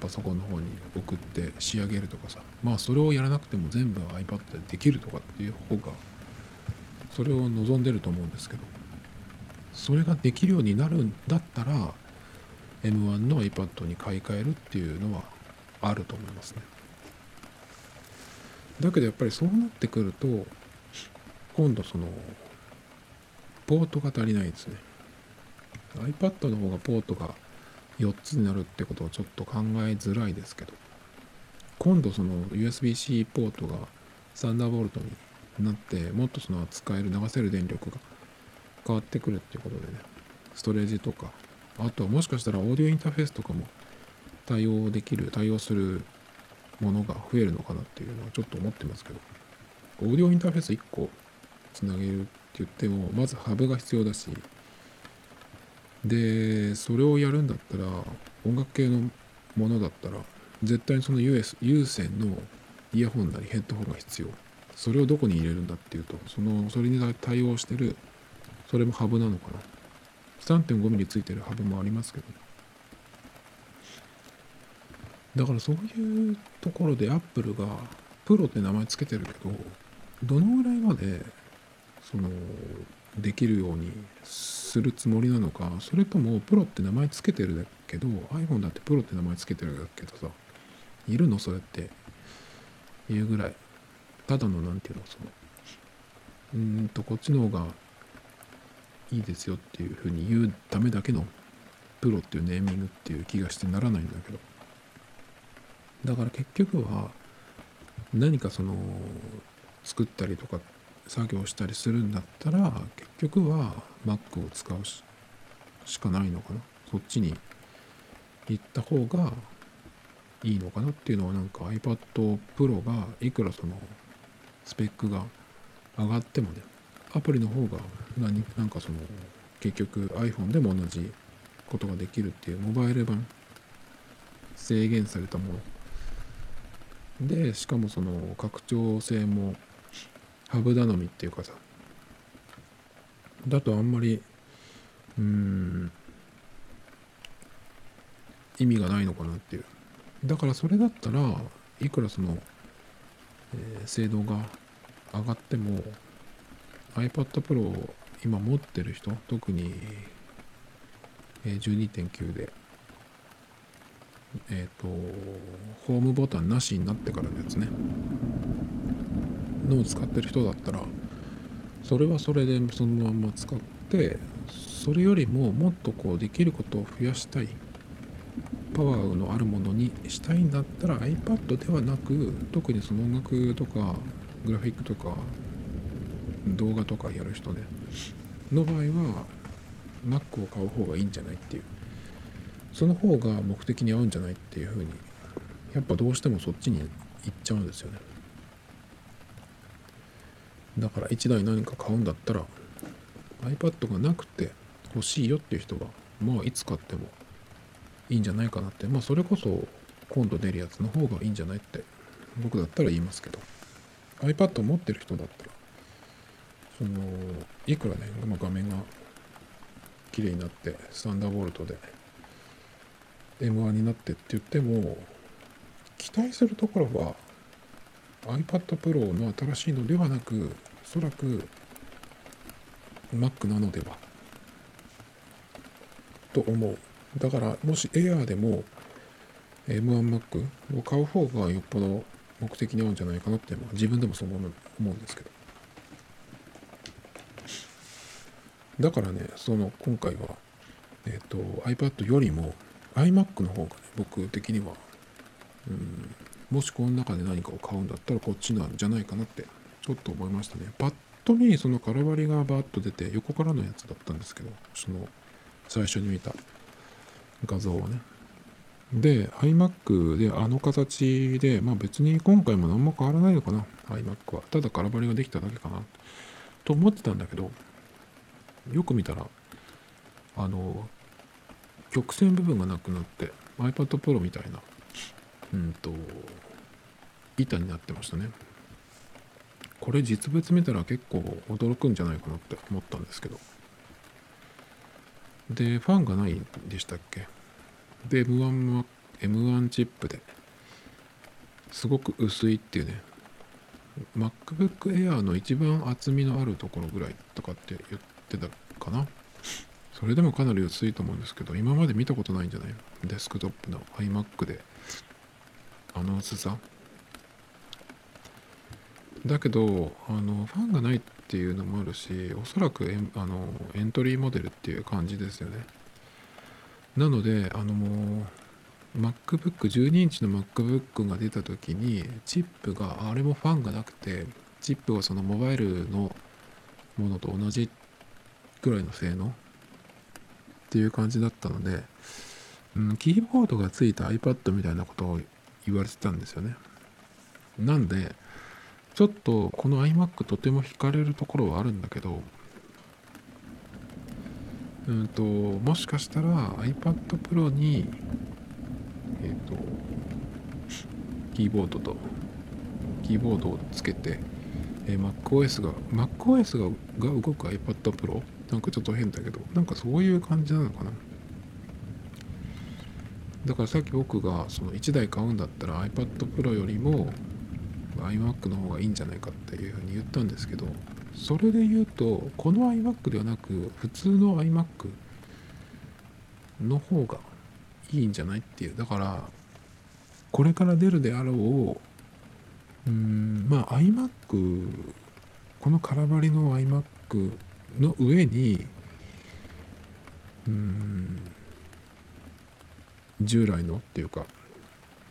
パソコンの方に送って仕上げるとかさ。まあそれをやらなくても全部 iPad でできるとかっていう方がそれを望んでると思うんですけど。それができるようになるんだったら M1 の iPad に買い替えるっていうのはあると思いますね。だけどやっぱりそうなってくると今度そのポートが足りないですね。iPad の方がポートが4つになるってことはちょっと考えづらいですけど。今度その USB-C ポートがサンダーボルトになってもっとその使える流せる電力が変わってくるっていうことでね。ストレージとかあとはもしかしたらオーディオインターフェースとかも対応できる対応するものが増えるのかなっていうのはちょっと思ってますけど。オーディオインターフェース1個つなげるって言ってもまずハブが必要だしでそれをやるんだったら音楽系のものだったら絶対にその US 有線のイヤホンなりヘッドホンが必要。それをどこに入れるんだっていうとそのそれに対応してるそれもハブなのかな。3.5mm ついてるハブもありますけど。だからそういうところでアップルがプロって名前つけてるけどどのぐらいまでそのできるようにするつもりなのかそれともプロって名前つけてるけど iPhone だってプロって名前つけてるけどさいるの？それって。いうぐらい。ただの何て言うの？そのうんとこっちの方がいいですよっていうふうに言うためだけのプロっていうネーミングっていう気がしてならないんだけど。だから結局は何かその作ったりとかっ作業したりするんだったら結局は Mac を使うしかないのかな。そっちに行った方がいいのかなっていうのはなんか iPad Pro がいくらそのスペックが上がってもねアプリの方が何なんかその結局 iPhone でも同じことができるっていうモバイル版制限されたもの。でしかもその拡張性もハブ頼みっていうかさ。だとあんまりうん意味がないのかなっていう。だからそれだったらいくらその、えー精度が上がっても iPad Pro を今持ってる人特に、えー12.9でえっ、とホームボタンなしになってからのやつね。のを使ってる人だったらそれはそれでそのまま使ってそれよりももっとこうできることを増やしたい。パワーのあるものにしたいんだったら iPad ではなく特にその音楽とかグラフィックとか動画とかやる人ねの場合は Mac を買う方がいいんじゃないっていう。その方が目的に合うんじゃないっていうふうにやっぱどうしてもそっちに行っちゃうんですよね。だから1台何か買うんだったら iPad がなくて欲しいよっていう人はまあいつ買ってもいいんじゃないかなって。まあそれこそ今度出るやつの方がいいんじゃないって僕だったら言いますけど。iPad を持ってる人だったらそのいくらね、まあ画面が綺麗になってスタンダーボルトで M1 になってって言っても期待するところは iPad Pro の新しいのではなくおそらく Mac なのでは。と思う。だからもし Air でも M1Mac を買う方がよっぽど目的に合うんじゃないかなって、自分でもそう思うんですけど。だからねその今回はえっ、と iPad よりも iMac の方がね僕的にはうんもしこの中で何かを買うんだったらこっちなんじゃないかなってちょっと思いましたね。パッと見その空張りがバーッと出て横からのやつだったんですけどその最初に見た画像はね。で iMac であの形でまあ別に今回も何も変わらないのかな。iMac は。ただ空張りができただけかな。と思ってたんだけどよく見たらあの曲線部分がなくなって iPad Pro みたいなうんと板になってましたね。これ実物見たら結構驚くんじゃないかなって思ったんですけど。でファンがないんでしたっけ？で M1 は M1 チップですごく薄いっていうね。MacBook Air の一番厚みのあるところぐらいとかって言ってたかな。それでもかなり薄いと思うんですけど今まで見たことないんじゃない？デスクトップの iMac で。あの薄さ？だけどあのファンがないっていうのもあるしおそらくエンあのエントリーモデルっていう感じですよね。なのであのもう MacBook12 インチの MacBook が出た時にチップがあれもファンがなくてチップはそのモバイルのものと同じぐらいの性能っていう感じだったので、うん、キーボードがついた iPad みたいなことを言われてたんですよね。なんでちょっとこの iMac とても惹かれるところはあるんだけどうんともしかしたら iPad Pro にえっ、とキーボードとキーボードをつけて、えー MacOS が MacOS がが動く iPad Pro なんかちょっと変だけどなんかそういう感じなのかな？だからさっき僕がその1台買うんだったら iPad Pro よりも iMac の方がいいんじゃないかっていうふうに言ったんですけどそれで言うとこの iMac ではなく普通の iMac の方がいいんじゃないっていう。だからこれから出るであろううんまあ iMac この空張りの iMac の上にうーん従来のっていうか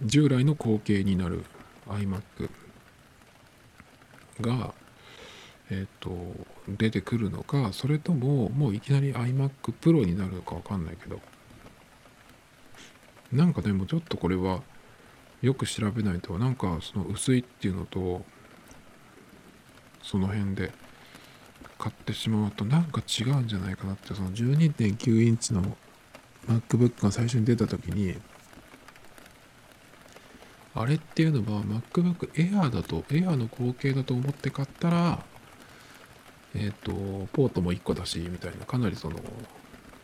従来の後継になる iMac がえっ、と出てくるのかそれとももういきなり iMac Pro になるのかわかんないけど。なんかでもちょっとこれはよく調べないとなんかその薄いっていうのとその辺で買ってしまうとなんか違うんじゃないかなってその12.9インチの MacBook が最初に出た時にあれっていうのは MacBook Air だと Air の後継だと思って買ったらえっ、とポートも1個だしみたいなかなりその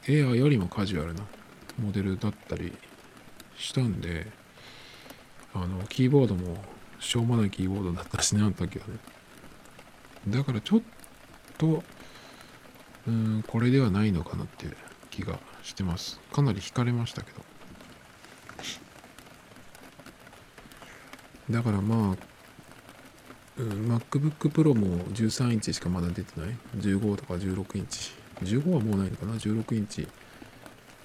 Air よりもカジュアルなモデルだったりしたんであのキーボードもしょうもないキーボードだったしねあの時はね。だからちょっとうんこれではないのかなっていう気がしてます。かなり惹かれましたけど。だからまあ、うん、MacBook Pro も13インチしかまだ出てない。15とか16インチ。15はもうないのかな？16インチ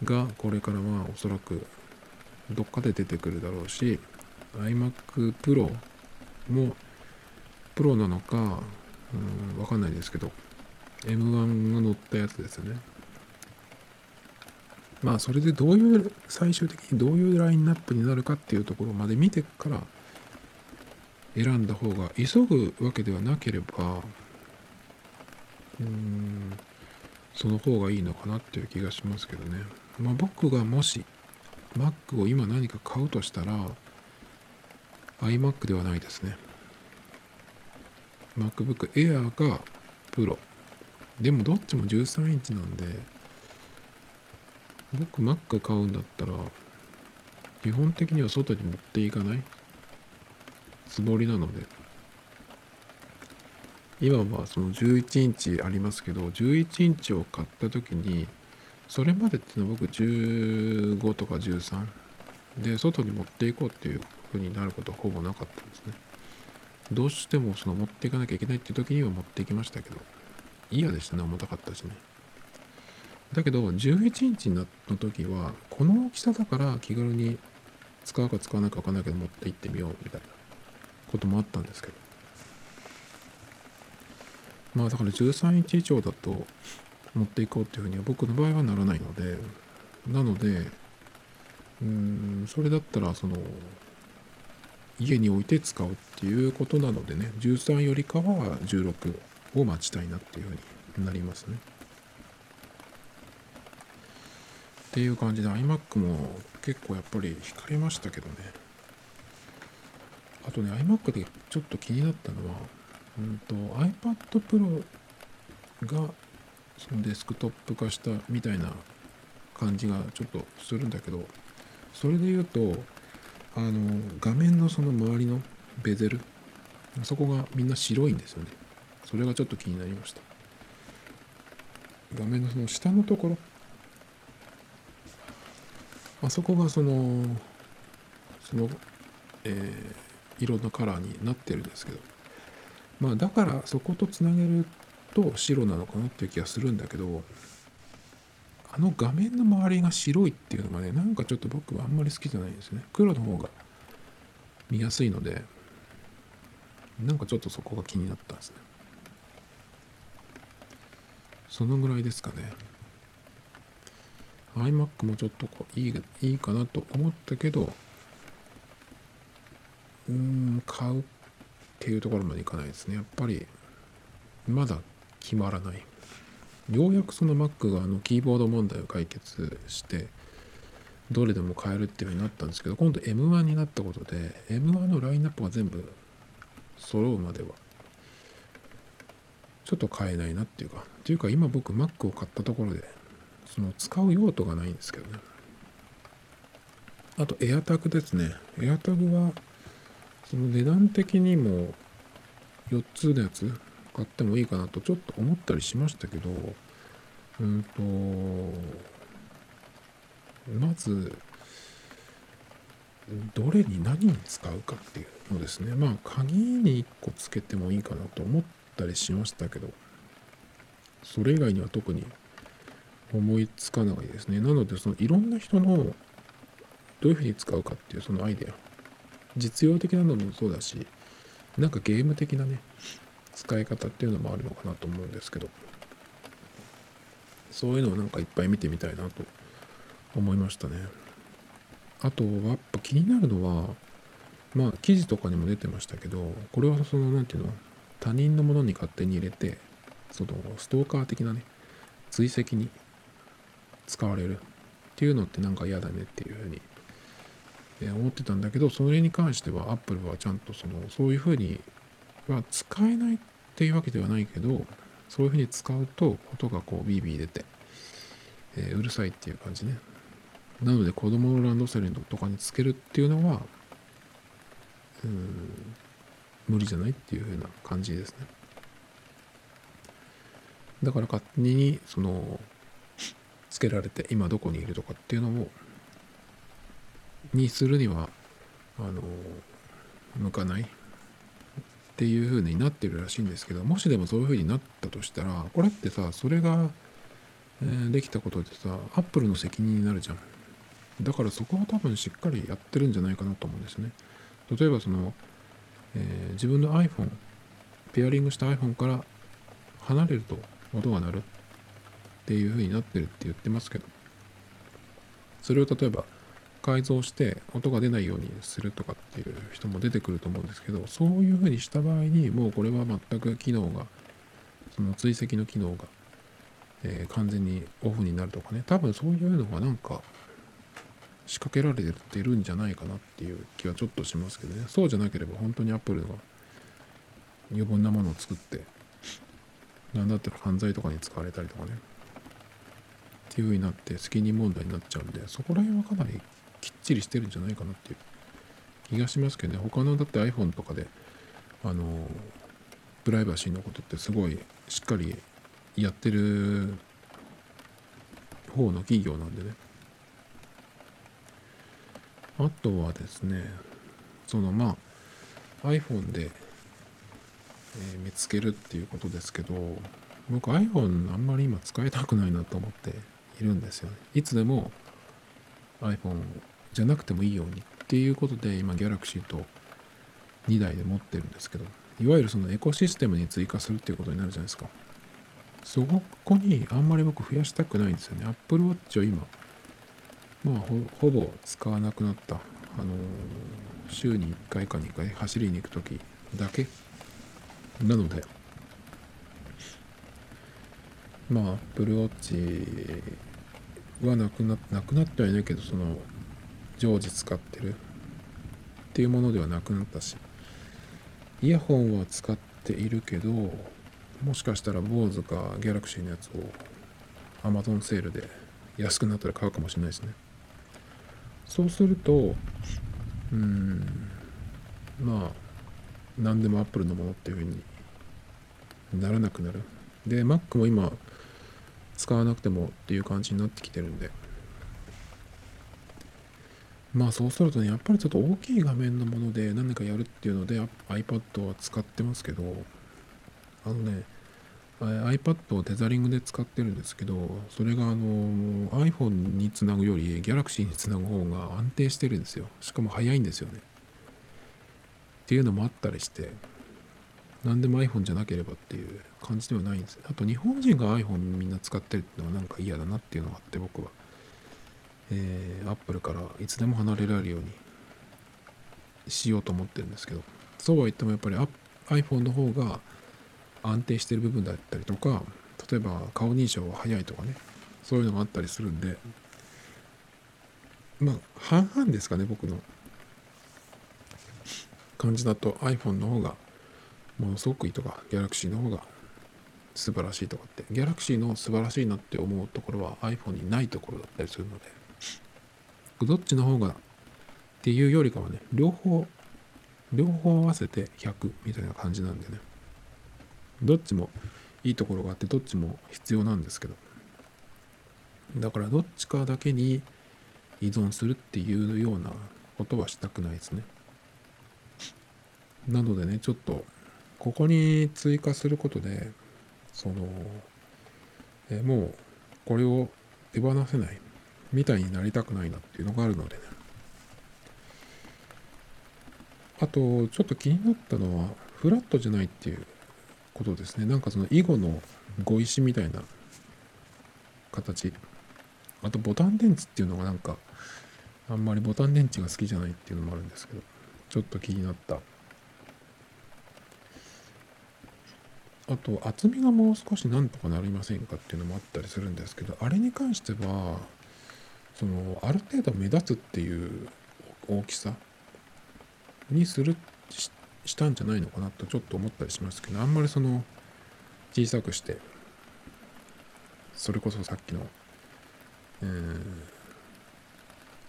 がこれからまあおそらくどっかで出てくるだろうし iMac Pro もプロなのか、うん、わかんないですけど。M1 が乗ったやつですよね。まあそれでどういう最終的にどういうラインナップになるかっていうところまで見てから選んだ方が急ぐわけではなければうんその方がいいのかなっていう気がしますけどね。まあ僕がもし Mac を今何か買うとしたら iMac ではないですね。MacBook Air が Pro でもどっちも13インチなんで僕 Mac 買うんだったら基本的には外に持っていかない？つもりなので。今はその11インチありますけど11インチを買った時にそれまでっていうのは僕15とか13で外に持っていこうっていう風になることはほぼなかったんですね。どうしてもその持っていかなきゃいけないっていう時には持っていきましたけど嫌でしたね重たかったしね。だけど11インチの時はこの大きさだから気軽に使うか使わないか分かんないけど持って行ってみようみたいなこともあったんですけど。まあだから13インチ以上だと持っていこうっていうふうには僕の場合はならないのでなのでうんそれだったらその家に置いて使うっていうことなのでね13よりかは16を待ちたいなっていうふうになりますね。っていう感じで iMac も結構やっぱり惹かれましたけどね。あとね iMac でちょっと気になったのは、うんと、iPad Pro がそのデスクトップ化したみたいな感じがちょっとするんだけどそれで言うとあの画面のその周りのベゼルそこがみんな白いんですよね。それがちょっと気になりました。画面のその下のところあそこがそのその、えー、色のカラーになってるんですけど。まあだからそことつなげると白なのかなっていう気がするんだけどあの画面の周りが白いっていうのがねなんかちょっと僕はあんまり好きじゃないんですね。黒の方が見やすいのでなんかちょっとそこが気になったんですね。そのぐらいですかね。iMac もちょっとこういいいいかなと思ったけどうーん買うっていうところまでいかないですね。やっぱりまだ決まらない。ようやくその Mac があのキーボード問題を解決してどれでも買えるっていう風になったんですけど今度 M1 になったことで M1 のラインナップが全部揃うまではちょっと買えないなっていうかっていうか今僕 Mac を買ったところでその使う用途がないんですけどね。あと AirTag ですね。AirTag はその値段的にも4つのやつ買ってもいいかなとちょっと思ったりしましたけどうんとまずどれに何に使うかっていうのですね。まあ鍵に1個つけてもいいかなと思ったりしましたけどそれ以外には特に思いつかないですね。なのでそのいろんな人のどういうふうに使うかっていうそのアイデア。実用的なのもそうだしなんかゲーム的なね使い方っていうのもあるのかなと思うんですけど。そういうのをなんかいっぱい見てみたいなと思いましたね。あとはやっぱ気になるのはまあ記事とかにも出てましたけどこれはその何ていうの他人のものに勝手に入れてそのストーカー的なね追跡に使われる。っていうのってなんか嫌だねっていうふうに思ってたんだけどそれに関してはアップルはちゃんとそのそういうふうには使えないっていうわけではないけどそういうふうに使うと音がこうビービー出て、えー、うるさいっていう感じね。なので子供のランドセルとかにつけるっていうのはうん無理じゃないっていうふうな感じですね。だから勝手にそのつけられて今どこにいるとかっていうのをにするにはあの向かない。っていう風になってるらしいんですけどもしでもそういう風になったとしたらこれってさそれが、えー、できたことでさアップルの責任になるじゃん。だからそこは多分しっかりやってるんじゃないかなと思うんですね。例えばその、えー、自分の iPhone ペアリングした iPhone から離れると音が鳴る。っていう風になってるって言ってますけど。それを例えば改造して音が出ないようにするとかっていう人も出てくると思うんですけどそういう風にした場合にもうこれは全く機能がその追跡の機能が、えー、完全にオフになるとかね。多分そういうのがなんか仕掛けられてるんじゃないかなっていう気はちょっとしますけどね。そうじゃなければ本当にアップルが余分なものを作って何だったら犯罪とかに使われたりとかね。っていう風になって責任問題になっちゃうんでそこら辺はかなりきっちりしてるんじゃないかなっていう気がしますけどね。他のだって iPhone とかであのプライバシーのことってすごいしっかりやってる方の企業なんでね。あとはですねそのまあ iPhone で、えー、見つけるっていうことですけど僕 iPhone あんまり今使いたくないなと思って。いるんですよね。いつでも iPhone じゃなくてもいいようにっていうことで今 Galaxy と2台で持ってるんですけどいわゆるそのエコシステムに追加するっていうことになるじゃないですか。そこにあんまり僕増やしたくないんですよね。Apple Watch は今まあほぼ使わなくなった。あのー、週に1回か2回走りに行く時だけ。なのでまあ Apple Watch はなくななくなってはいないけどその常時使ってるっていうものではなくなったしイヤホンは使っているけどもしかしたら BOSE か Galaxy のやつを Amazon セールで安くなったら買うかもしれないですね。そうするとうんまあ何でも Apple のものっていうふうにならなくなる。で Mac も今使わなくてもっていう感じになってきてるんでまあそうするとね、やっぱりちょっと大きい画面のもので何かやるっていうので iPad は使ってますけど、あのね、iPad をテザリングで使ってるんですけど、それがあの iPhone につなぐより Galaxy につなぐ方が安定してるんですよ。しかも早いんですよね。っていうのもあったりして、何でも iPhone じゃなければっていう感じではないんです。あと日本人が iPhone みんな使ってるってのはなんか嫌だなっていうのがあって僕は。えー、Apple からいつでも離れられるようにしようと思ってるんですけどそうは言ってもやっぱり iPhone の方が安定してる部分だったりとか例えば顔認証が早いとかねそういうのがあったりするんでまあ半々ですかね僕の感じだと iPhone の方がものすごくいいとか Galaxy の方が素晴らしいとかって Galaxy の素晴らしいなって思うところは iPhone にないところだったりするのでどっちの方がっていうよりかはね、両方、両方合わせて100みたいな感じなんでね。どっちもいいところがあって、どっちも必要なんですけど。だからどっちかだけに依存するっていうようなことはしたくないですね。なのでね、ちょっと、ここに追加することで、その、えもうこれを手放せないみたいになりたくないなっていうのがあるのでね。あと、ちょっと気になったのは、フラットじゃないっていうことですね。なんかその囲碁の碁石みたいな形。あと、ボタン電池っていうのがなんか、あんまりボタン電池が好きじゃないっていうのもあるんですけど、ちょっと気になったあと厚みがもう少しなんとかなりませんかっていうのもあったりするんですけどあれに関してはそのある程度目立つっていう大きさにするししたんじゃないのかなとちょっと思ったりしますけどあんまりその小さくしてそれこそさっきの、えー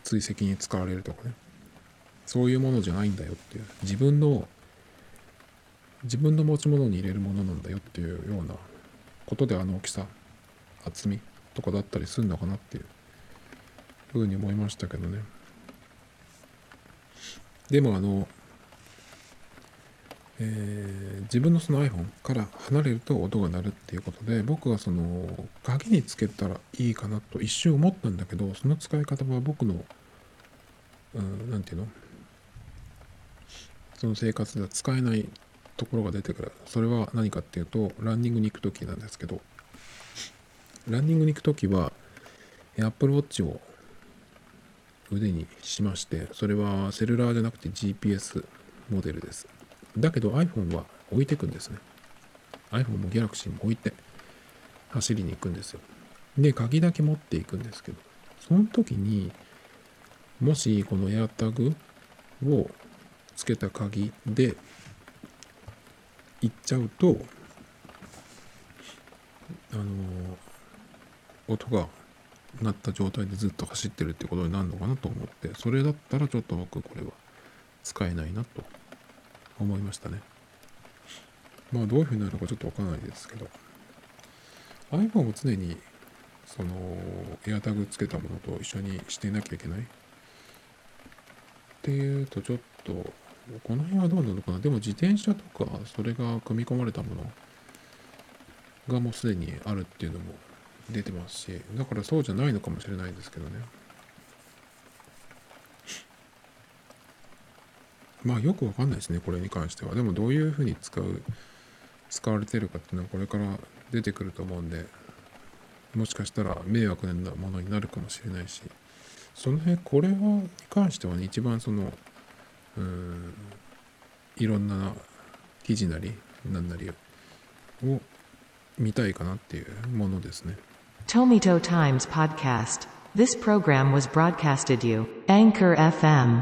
追跡に使われるとかねそういうものじゃないんだよっていう自分の自分の持ち物に入れるものなんだよっていうようなことであの大きさ厚みとかだったりするのかなっていうふうに思いましたけどね。でもあの、えー自分のその iPhone から離れると音が鳴るっていうことで僕はその鍵につけたらいいかなと一瞬思ったんだけどその使い方は僕のうんていうの？その生活では使えないところが出てくる。それは何かっていうとランニングに行く時なんですけど。ランニングに行く時は Apple Watch を腕にしましてそれはセルラーじゃなくて GPS モデルです。だけど iPhone は置いてくんですね。iPhone も Galaxy も置いて走りに行くんですよ。で鍵だけ持っていくんですけどその時にもしこの AirTag をつけた鍵で行っちゃうとあの音が鳴った状態でずっと走ってるってことになるのかなと思ってそれだったらちょっと僕これは使えないなと思いましたね。まあどういうふうになるのかちょっとわからないですけど iPhone を常にその AirTag つけたものと一緒にしていなきゃいけないっていうとちょっとこの辺はどうなのかな？でも自転車とかそれが組み込まれたものがもうすでにあるっていうのも出てますしだからそうじゃないのかもしれないですけどね。まあよくわかんないですねこれに関しては。でもどういうふうに使う使われてるかっていうのはこれから出てくると思うんでもしかしたら迷惑なものになるかもしれないしその辺これはに関してはね一番そのいろんな記事なり何なりを見たいかなっていうものですね Tomito Times Podcast. This program was broadcasted you, Anchor FM.